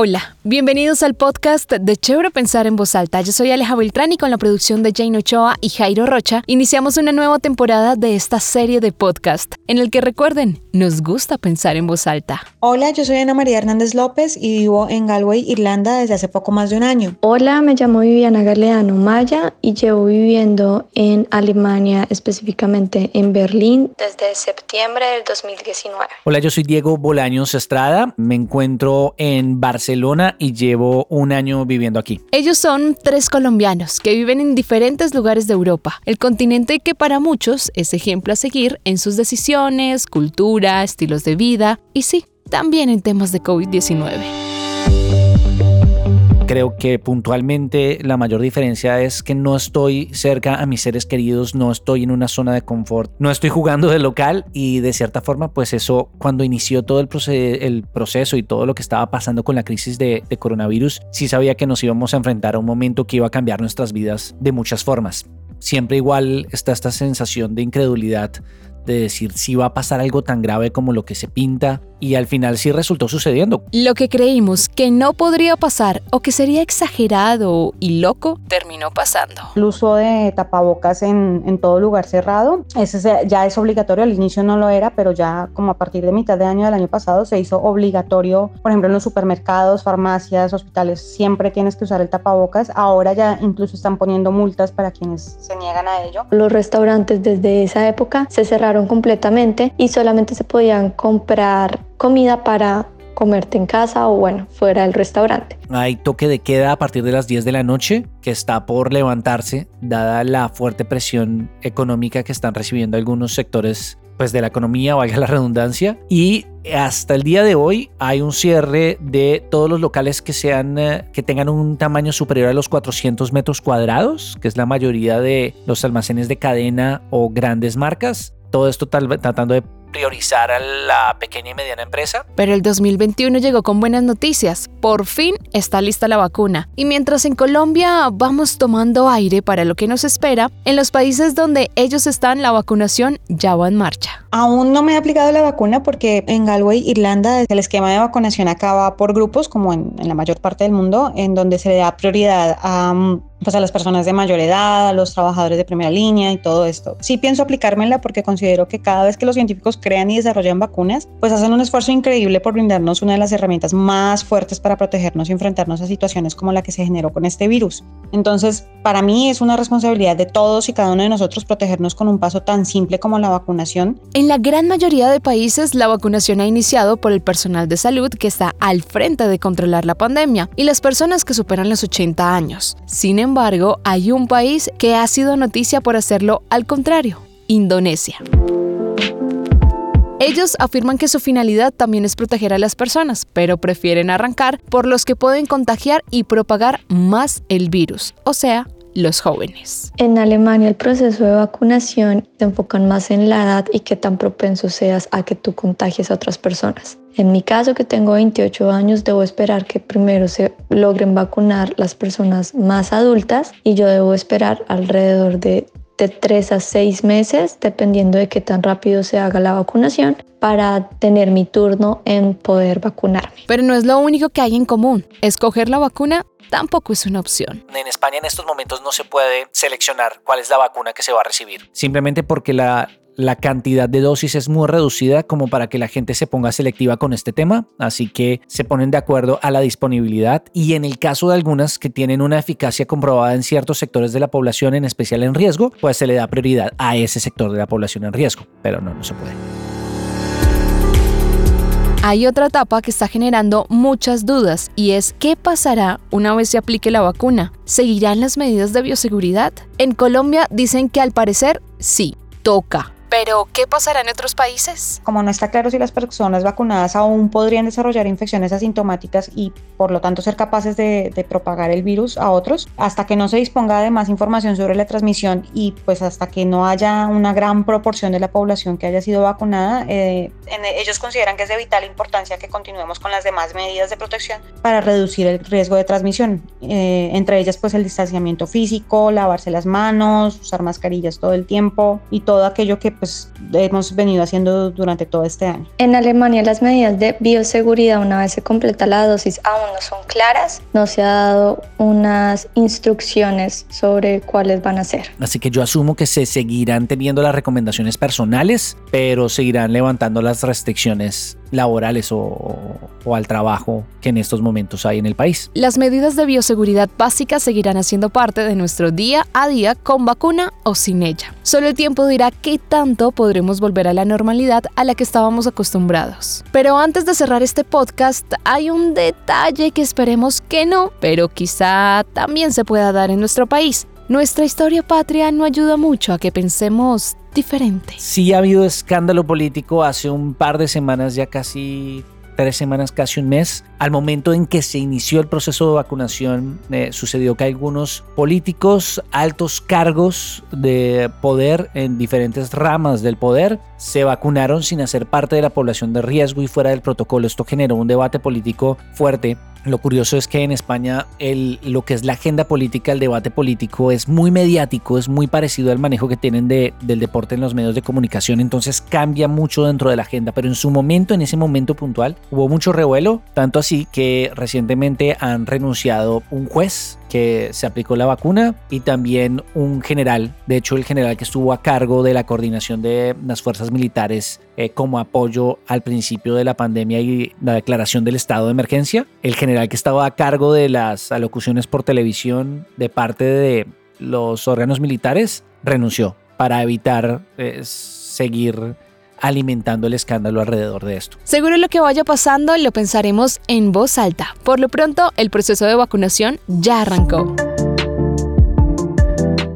Hola, bienvenidos al podcast de Chévere Pensar en Voz Alta. Yo soy Aleja Beltrán y con la producción de Jane Ochoa y Jairo Rocha iniciamos una nueva temporada de esta serie de podcast en el que recuerden, nos gusta pensar en voz alta. Hola, yo soy Ana María Hernández López y vivo en Galway, Irlanda desde hace poco más de un año. Hola, me llamo Viviana Galeano Maya y llevo viviendo en Alemania, específicamente en Berlín, desde septiembre del 2019. Hola, yo soy Diego Bolaños Estrada, me encuentro en Barcelona Barcelona y llevo un año viviendo aquí. Ellos son tres colombianos que viven en diferentes lugares de Europa, el continente que para muchos es ejemplo a seguir en sus decisiones, cultura, estilos de vida y sí, también en temas de COVID-19. Creo que puntualmente la mayor diferencia es que no estoy cerca a mis seres queridos, no estoy en una zona de confort, no estoy jugando de local y de cierta forma pues eso cuando inició todo el, proceso y todo lo que estaba pasando con la crisis de, de coronavirus, sí sabía que nos íbamos a enfrentar a un momento que iba a cambiar nuestras vidas de muchas formas. Siempre igual está esta sensación de incredulidad de decir si va a pasar algo tan grave como lo que se pinta y al final sí resultó sucediendo. Lo que creímos que no podría pasar o que sería exagerado y loco, terminó pasando. El uso de tapabocas en, en todo lugar cerrado, ese ya es obligatorio, al inicio no lo era, pero ya como a partir de mitad de año del año pasado se hizo obligatorio, por ejemplo en los supermercados, farmacias, hospitales, siempre tienes que usar el tapabocas, ahora ya incluso están poniendo multas para quienes se niegan a ello. Los restaurantes desde esa época se cerraron completamente y solamente se podían comprar comida para comerte en casa o bueno, fuera del restaurante. Hay toque de queda a partir de las 10 de la noche que está por levantarse dada la fuerte presión económica que están recibiendo algunos sectores pues de la economía, valga la redundancia, y hasta el día de hoy hay un cierre de todos los locales que sean eh, que tengan un tamaño superior a los 400 metros cuadrados, que es la mayoría de los almacenes de cadena o grandes marcas. Todo esto tratando de priorizar a la pequeña y mediana empresa. Pero el 2021 llegó con buenas noticias. Por fin está lista la vacuna. Y mientras en Colombia vamos tomando aire para lo que nos espera, en los países donde ellos están la vacunación ya va en marcha. Aún no me he aplicado la vacuna porque en Galway, Irlanda, el esquema de vacunación acaba por grupos, como en, en la mayor parte del mundo, en donde se le da prioridad a mm, pues a las personas de mayor edad, a los trabajadores de primera línea y todo esto. Sí pienso aplicármela porque considero que cada vez que los científicos crean y desarrollan vacunas, pues hacen un esfuerzo increíble por brindarnos una de las herramientas más fuertes para protegernos y enfrentarnos a situaciones como la que se generó con este virus. Entonces, para mí es una responsabilidad de todos y cada uno de nosotros protegernos con un paso tan simple como la vacunación. En la gran mayoría de países, la vacunación ha iniciado por el personal de salud que está al frente de controlar la pandemia y las personas que superan los 80 años. Sin embargo, hay un país que ha sido noticia por hacerlo al contrario, Indonesia. Ellos afirman que su finalidad también es proteger a las personas, pero prefieren arrancar por los que pueden contagiar y propagar más el virus, o sea, los jóvenes. En Alemania el proceso de vacunación se enfocan más en la edad y qué tan propenso seas a que tú contagies a otras personas. En mi caso, que tengo 28 años, debo esperar que primero se logren vacunar las personas más adultas y yo debo esperar alrededor de de tres a seis meses, dependiendo de qué tan rápido se haga la vacunación, para tener mi turno en poder vacunarme. Pero no es lo único que hay en común. Escoger la vacuna tampoco es una opción. En España en estos momentos no se puede seleccionar cuál es la vacuna que se va a recibir, simplemente porque la, la cantidad de dosis es muy reducida como para que la gente se ponga selectiva con este tema, así que se ponen de acuerdo a la disponibilidad y en el caso de algunas que tienen una eficacia comprobada en ciertos sectores de la población, en especial en riesgo, pues se le da prioridad a ese sector de la población en riesgo, pero no, no se puede. Hay otra etapa que está generando muchas dudas y es qué pasará una vez se aplique la vacuna. ¿Seguirán las medidas de bioseguridad? En Colombia dicen que al parecer sí, toca Pero, ¿qué pasará en otros países? Como no está claro si las personas vacunadas aún podrían desarrollar infecciones asintomáticas y por lo tanto ser capaces de, propagar el virus a otros, hasta que no se disponga de más información sobre la transmisión y pues hasta que no haya una gran proporción de la población que haya sido vacunada, eh, ellos consideran que es de vital importancia que continuemos con las demás medidas de protección para reducir el riesgo de transmisión, eh, entre ellas pues el distanciamiento físico, lavarse las manos, usar mascarillas todo el tiempo y todo aquello que pues hemos venido haciendo durante todo este año. En Alemania las medidas de bioseguridad una vez se completa la dosis aún no son claras, no se ha dado unas instrucciones sobre cuáles van a ser. Así que yo asumo que se seguirán teniendo las recomendaciones personales, pero seguirán levantando las restricciones laborales o, al trabajo que en estos momentos hay en el país. Las medidas de bioseguridad básicas seguirán haciendo parte de nuestro día a día con vacuna o sin ella. Solo el tiempo dirá qué tanto podremos volver a la normalidad a la que estábamos acostumbrados. Pero antes de cerrar este podcast, hay un detalle que esperemos que no, pero quizá también se pueda dar en nuestro país. Nuestra historia patria no ayuda mucho a que pensemos diferente. Sí ha habido escándalo político hace un par de semanas, ya casi tres semanas, casi un mes, al momento en que se inició el proceso de vacunación, eh, sucedió que algunos políticos, altos cargos de poder en diferentes ramas del poder, se vacunaron sin hacer parte de la población de riesgo y fuera del protocolo. Esto generó un debate político fuerte lo curioso es que en España el, lo que es la agenda política, el debate político es muy mediático, es muy parecido al manejo que tienen de, del deporte en los medios de comunicación, entonces cambia mucho dentro de la agenda, pero en su momento, en ese momento puntual, hubo mucho revuelo, tanto así que recientemente han renunciado un juez que se aplicó la vacuna y también un general, de hecho el general que estuvo a cargo de la coordinación de las fuerzas militares eh, como apoyo al principio de la pandemia y la declaración del estado de emergencia, el general que estaba a cargo de las alocuciones por televisión de parte de los órganos militares renunció para evitar eh, seguir alimentando el escándalo alrededor de esto. Seguro lo que vaya pasando lo pensaremos en voz alta. Por lo pronto, el proceso de vacunación ya arrancó.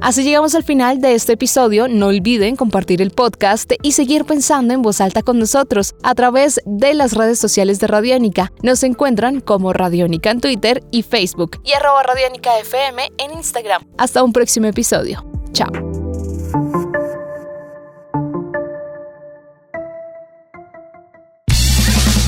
Así llegamos al final de este episodio. No olviden compartir el podcast y seguir pensando en voz alta con nosotros a través de las redes sociales de Radiónica. Nos encuentran como Radiónica en Twitter y Facebook y arroba Radiónica FM en Instagram. Hasta un próximo episodio. Chao.